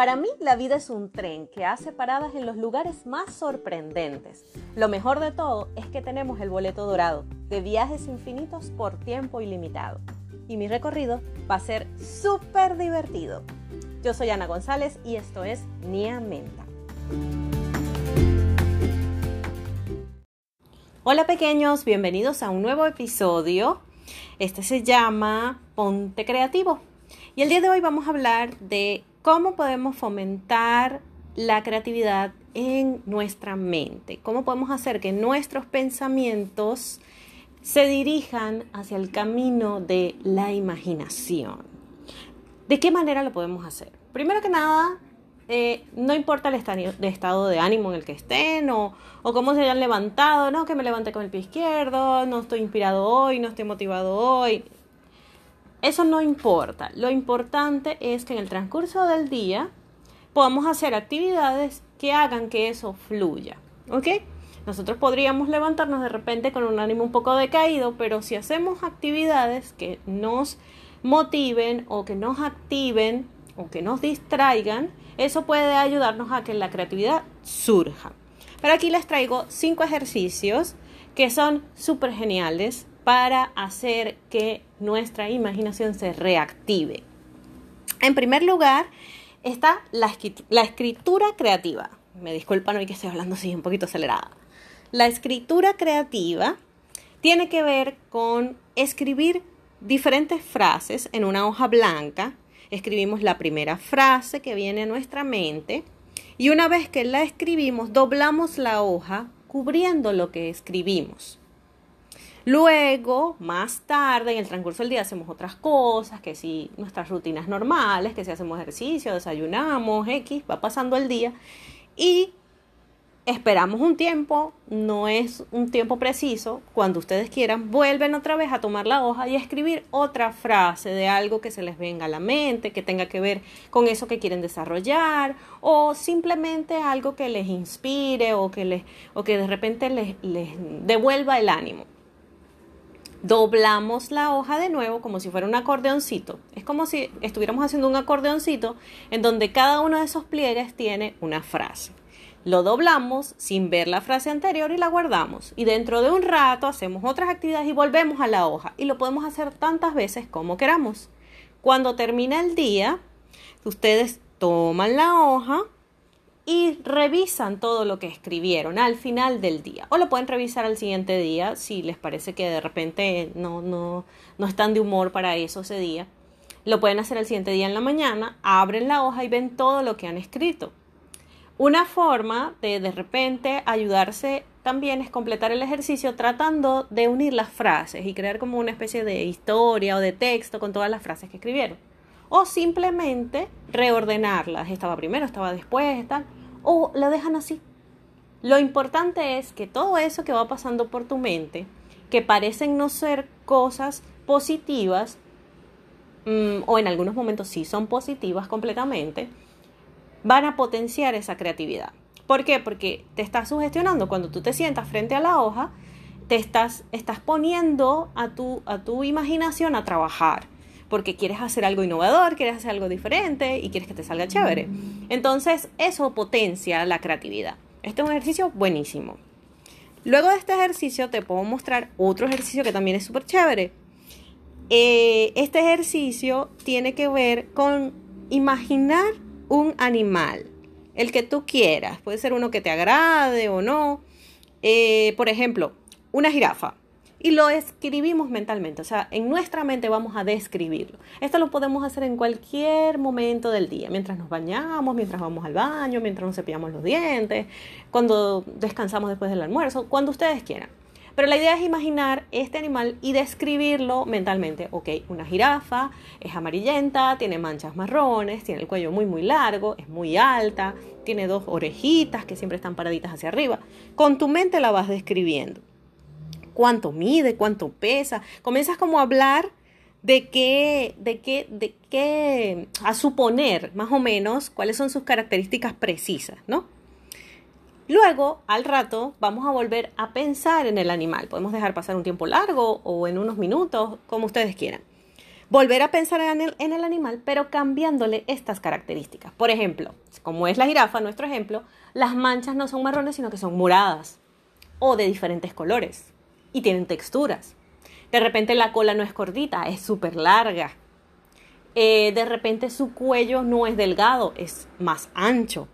Para mí la vida es un tren que hace paradas en los lugares más sorprendentes. Lo mejor de todo es que tenemos el boleto dorado de viajes infinitos por tiempo ilimitado. Y mi recorrido va a ser súper divertido. Yo soy Ana González y esto es Nia Menta. Hola pequeños, bienvenidos a un nuevo episodio. Este se llama Ponte Creativo. Y el día de hoy vamos a hablar de cómo podemos fomentar la creatividad en nuestra mente, cómo podemos hacer que nuestros pensamientos se dirijan hacia el camino de la imaginación. ¿De qué manera lo podemos hacer? Primero que nada, eh, no importa el estado de ánimo en el que estén o, o, cómo se hayan levantado, no, que me levanté con el pie izquierdo, no estoy inspirado hoy, no estoy motivado hoy. Eso no importa. Lo importante es que en el transcurso del día podamos hacer actividades que hagan que eso fluya. ¿Ok? Nosotros podríamos levantarnos de repente con un ánimo un poco decaído, pero si hacemos actividades que nos motiven o que nos activen o que nos distraigan, eso puede ayudarnos a que la creatividad surja. Pero aquí les traigo cinco ejercicios que son súper geniales para hacer que nuestra imaginación se reactive. En primer lugar está la, escritura creativa. Me disculpan hoy que estoy hablando así un poquito acelerada. La escritura creativa tiene que ver con escribir diferentes frases en una hoja blanca escribimos la primera frase que viene a nuestra mente y una vez que la escribimos, doblamos la hoja cubriendo lo que escribimos. Luego, más tarde, en el transcurso del día, hacemos otras cosas, que si nuestras rutinas normales, que si hacemos ejercicio, desayunamos, X, va pasando el día. Y esperamos un tiempo, no es un tiempo preciso, cuando ustedes quieran, vuelven otra vez a tomar la hoja y escribir otra frase de algo que se les venga a la mente, que tenga que ver con eso que quieren desarrollar, o simplemente algo que les inspire o que, les, o que de repente les devuelva el ánimo. Doblamos la hoja de nuevo como si fuera un acordeoncito. Es como si estuviéramos haciendo un acordeoncito en donde cada uno de esos pliegues tiene una frase. Lo doblamos sin ver la frase anterior y la guardamos. Y dentro de un rato hacemos otras actividades y volvemos a la hoja. Y lo podemos hacer tantas veces como queramos. Cuando termina el día, ustedes toman la hoja y revisan todo lo que escribieron al final del día. O lo pueden revisar al siguiente día si les parece que de repente no, no, no están de humor para eso ese día. Lo pueden hacer al siguiente día en la mañana, abren la hoja y ven todo lo que han escrito. Una forma de de repente ayudarse también es completar el ejercicio tratando de unir las frases y crear como una especie de historia o de texto con todas las frases que escribieron. O simplemente reordenarlas. Estaba primero, estaba después, tal. O la dejan así. Lo importante es que todo eso que va pasando por tu mente, que parecen no ser cosas positivas, mm, o en algunos momentos sí son positivas completamente, van a potenciar esa creatividad. ¿Por qué? Porque te estás sugestionando cuando tú te sientas frente a la hoja, te estás, estás poniendo a tu, a tu imaginación a trabajar, porque quieres hacer algo innovador, quieres hacer algo diferente y quieres que te salga chévere. Entonces, eso potencia la creatividad. Este es un ejercicio buenísimo. Luego de este ejercicio te puedo mostrar otro ejercicio que también es súper chévere. Eh, este ejercicio tiene que ver con imaginar un animal, el que tú quieras, puede ser uno que te agrade o no. Eh, por ejemplo, una jirafa. Y lo escribimos mentalmente, o sea, en nuestra mente vamos a describirlo. Esto lo podemos hacer en cualquier momento del día, mientras nos bañamos, mientras vamos al baño, mientras nos cepillamos los dientes, cuando descansamos después del almuerzo, cuando ustedes quieran. Pero la idea es imaginar este animal y describirlo mentalmente. Ok, una jirafa es amarillenta, tiene manchas marrones, tiene el cuello muy muy largo, es muy alta, tiene dos orejitas que siempre están paraditas hacia arriba. Con tu mente la vas describiendo. ¿Cuánto mide? ¿Cuánto pesa? Comienzas como a hablar de qué, de qué, de qué, a suponer más o menos cuáles son sus características precisas, ¿no? Luego, al rato, vamos a volver a pensar en el animal. Podemos dejar pasar un tiempo largo o en unos minutos, como ustedes quieran. volver a pensar en el, en el, animal, pero cambiándole estas características. Por ejemplo, como es la jirafa, nuestro ejemplo, las manchas no son marrones, sino que son moradas o de diferentes colores y tienen texturas. De repente la cola no es cortita, es súper larga. Eh, de repente su cuello no es delgado, es más ancho.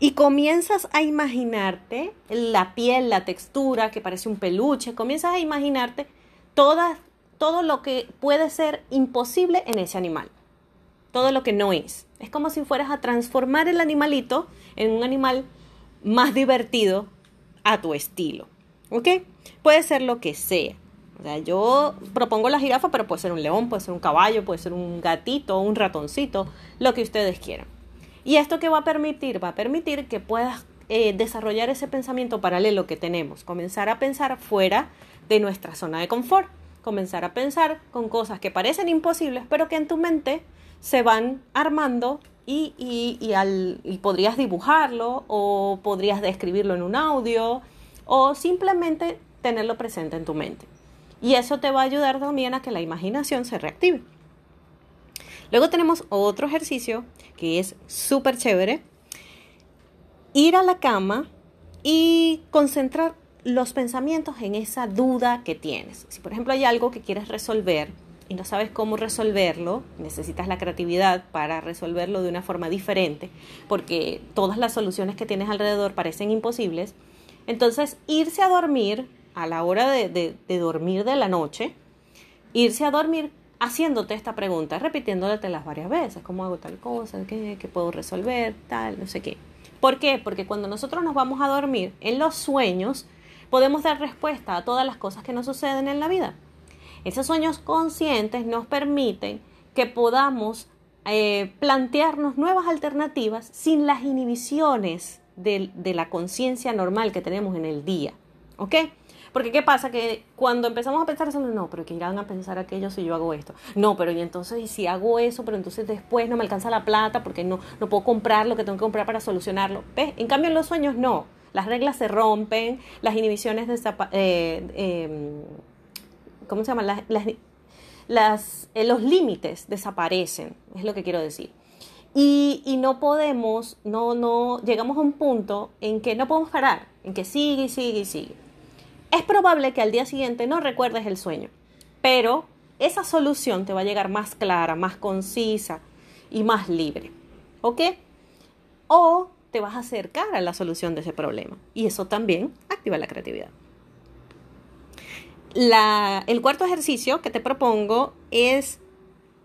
Y comienzas a imaginarte la piel, la textura, que parece un peluche, comienzas a imaginarte todas todo lo que puede ser imposible en ese animal. Todo lo que no es. Es como si fueras a transformar el animalito en un animal más divertido a tu estilo. ¿Ok? Puede ser lo que sea. O sea, yo propongo la jirafa, pero puede ser un león, puede ser un caballo, puede ser un gatito, un ratoncito, lo que ustedes quieran. ¿Y esto qué va a permitir? Va a permitir que puedas eh, desarrollar ese pensamiento paralelo que tenemos, comenzar a pensar fuera de nuestra zona de confort comenzar a pensar con cosas que parecen imposibles, pero que en tu mente se van armando y, y, al, y podrías dibujarlo o podrías describirlo en un audio o simplemente tenerlo presente en tu mente. Y eso te va a ayudar también a que la imaginación se reactive. Luego tenemos otro ejercicio que es súper chévere. Ir a la cama y concentrar los pensamientos en esa duda que tienes. Si por ejemplo hay algo que quieres resolver y no sabes cómo resolverlo, necesitas la creatividad para resolverlo de una forma diferente, porque todas las soluciones que tienes alrededor parecen imposibles, entonces irse a dormir a la hora de, dormir de la noche, irse a dormir haciéndote esta pregunta, las varias veces, ¿cómo hago tal cosa? ¿Qué, ¿Qué puedo resolver? Tal, no sé qué. ¿Por qué? Porque cuando nosotros nos vamos a dormir en los sueños, podemos dar respuesta a todas las cosas que nos suceden en la vida. Esos sueños conscientes nos permiten que podamos eh, plantearnos nuevas alternativas sin las inhibiciones de, la conciencia normal que tenemos en el día. ¿Ok? Porque ¿qué pasa? Que cuando empezamos a pensar eso, no, pero que irán a pensar aquello si yo hago esto. No, pero y entonces, y si hago eso, pero entonces después no me alcanza la plata porque no, no puedo comprar lo que tengo que comprar para solucionarlo. ¿Ves? En cambio, en los sueños no las reglas se rompen, las inhibiciones de eh, em, ¿cómo se llama? Las, eh, los límites desaparecen, es lo que quiero decir. Y, no podemos, no, no, llegamos a un punto en que no podemos parar, en que sigue y sigue y sigue. Es probable que al día siguiente no recuerdes el sueño, pero esa solución te va a llegar más clara, más concisa y más libre. ¿Ok? O te vas a acercar a la solución de ese problema. Y eso también activa la creatividad. el cuarto ejercicio que te propongo es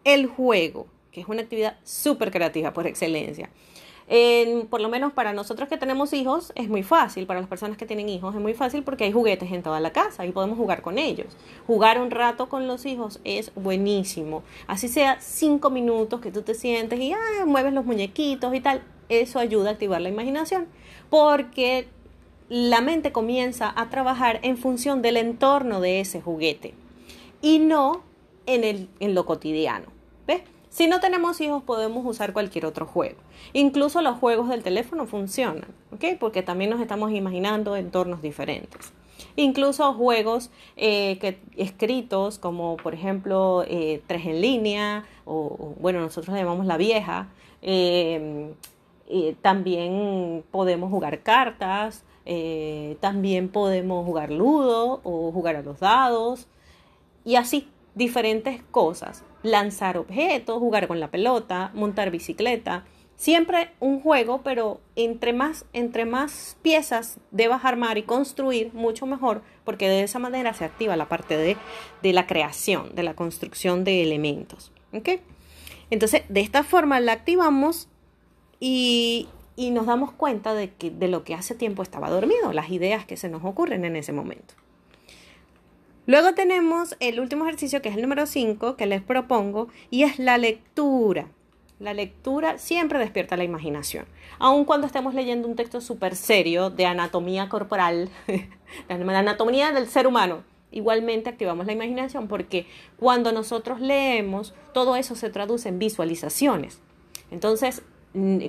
el juego, que es una actividad súper creativa por excelencia. por lo menos para nosotros que tenemos hijos es muy fácil, para las personas que tienen hijos es muy fácil porque hay juguetes en toda la casa y podemos jugar con ellos. Jugar un rato con los hijos es buenísimo. Así sea cinco minutos que tú te sientes y ah, mueves los muñequitos y tal eso ayuda a activar la imaginación, porque la mente comienza a trabajar en función del entorno de ese juguete y no en, el, en lo cotidiano. ¿Ves? Si no tenemos hijos podemos usar cualquier otro juego. Incluso los juegos del teléfono funcionan, ¿ok? Porque también nos estamos imaginando entornos diferentes. Incluso juegos eh, que, escritos como por ejemplo eh, tres en línea o, bueno nosotros llamamos la vieja. Eh, eh, también podemos jugar cartas, también podemos jugar ludo o jugar a los dados y así diferentes cosas. Lanzar objetos, jugar con la pelota, montar bicicleta. Siempre un juego, pero entre más, entre más piezas debas armar y construir, mucho mejor, porque de esa manera se activa la parte de, de la creación, de la construcción de elementos. Entonces, de esta forma la activamos y, nos damos cuenta de, que, de lo que hace tiempo estaba dormido, las ideas que se nos ocurren en ese momento. Luego tenemos el último ejercicio, que es el número 5, que les propongo, y es la lectura. La lectura siempre despierta la imaginación. Aun cuando estemos leyendo un texto súper serio de anatomía corporal, de anatomía del ser humano, igualmente activamos la imaginación porque cuando nosotros leemos, todo eso se traduce en visualizaciones. Entonces,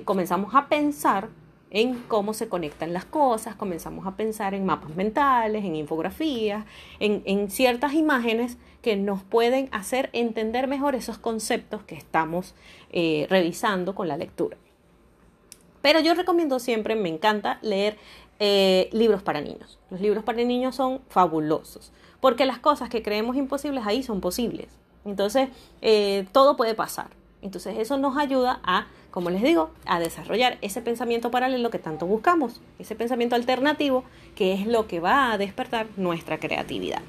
comenzamos a pensar en cómo se conectan las cosas, comenzamos a pensar en mapas mentales, en infografías, en, ciertas imágenes que nos pueden hacer entender mejor esos conceptos que estamos eh, revisando con la lectura. Pero yo recomiendo siempre, me encanta leer eh, libros para niños. Los libros para niños son fabulosos, porque las cosas que creemos imposibles ahí son posibles. Entonces, eh, todo puede pasar. Entonces, eso nos ayuda a, como les digo, a desarrollar ese pensamiento paralelo que tanto buscamos, ese pensamiento alternativo que es lo que va a despertar nuestra creatividad.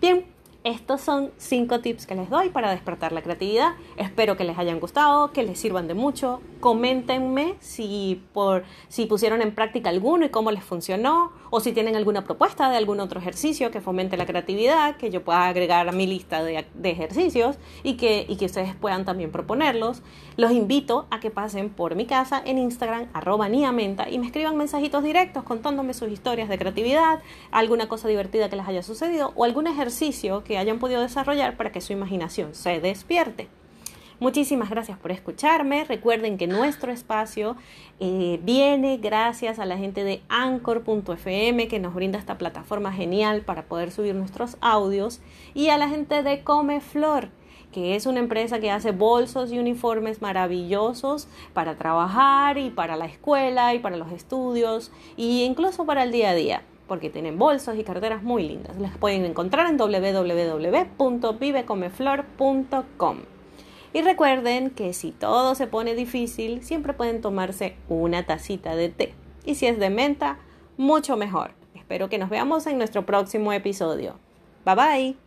Bien, estos son cinco tips que les doy para despertar la creatividad. Espero que les hayan gustado, que les sirvan de mucho. Coméntenme si, por, si pusieron en práctica alguno y cómo les funcionó, o si tienen alguna propuesta de algún otro ejercicio que fomente la creatividad, que yo pueda agregar a mi lista de, ejercicios y que, y que ustedes puedan también proponerlos. Los invito a que pasen por mi casa en Instagram, arroba niamenta, y me escriban mensajitos directos contándome sus historias de creatividad, alguna cosa divertida que les haya sucedido o algún ejercicio que hayan podido desarrollar para que su imaginación se despierte. Muchísimas gracias por escucharme. Recuerden que nuestro espacio eh, viene gracias a la gente de Anchor.fm que nos brinda esta plataforma genial para poder subir nuestros audios y a la gente de Comeflor que es una empresa que hace bolsos y uniformes maravillosos para trabajar y para la escuela y para los estudios e incluso para el día a día porque tienen bolsos y carteras muy lindas. Las pueden encontrar en www.vivecomeflor.com. Y recuerden que si todo se pone difícil, siempre pueden tomarse una tacita de té. Y si es de menta, mucho mejor. Espero que nos veamos en nuestro próximo episodio. Bye bye.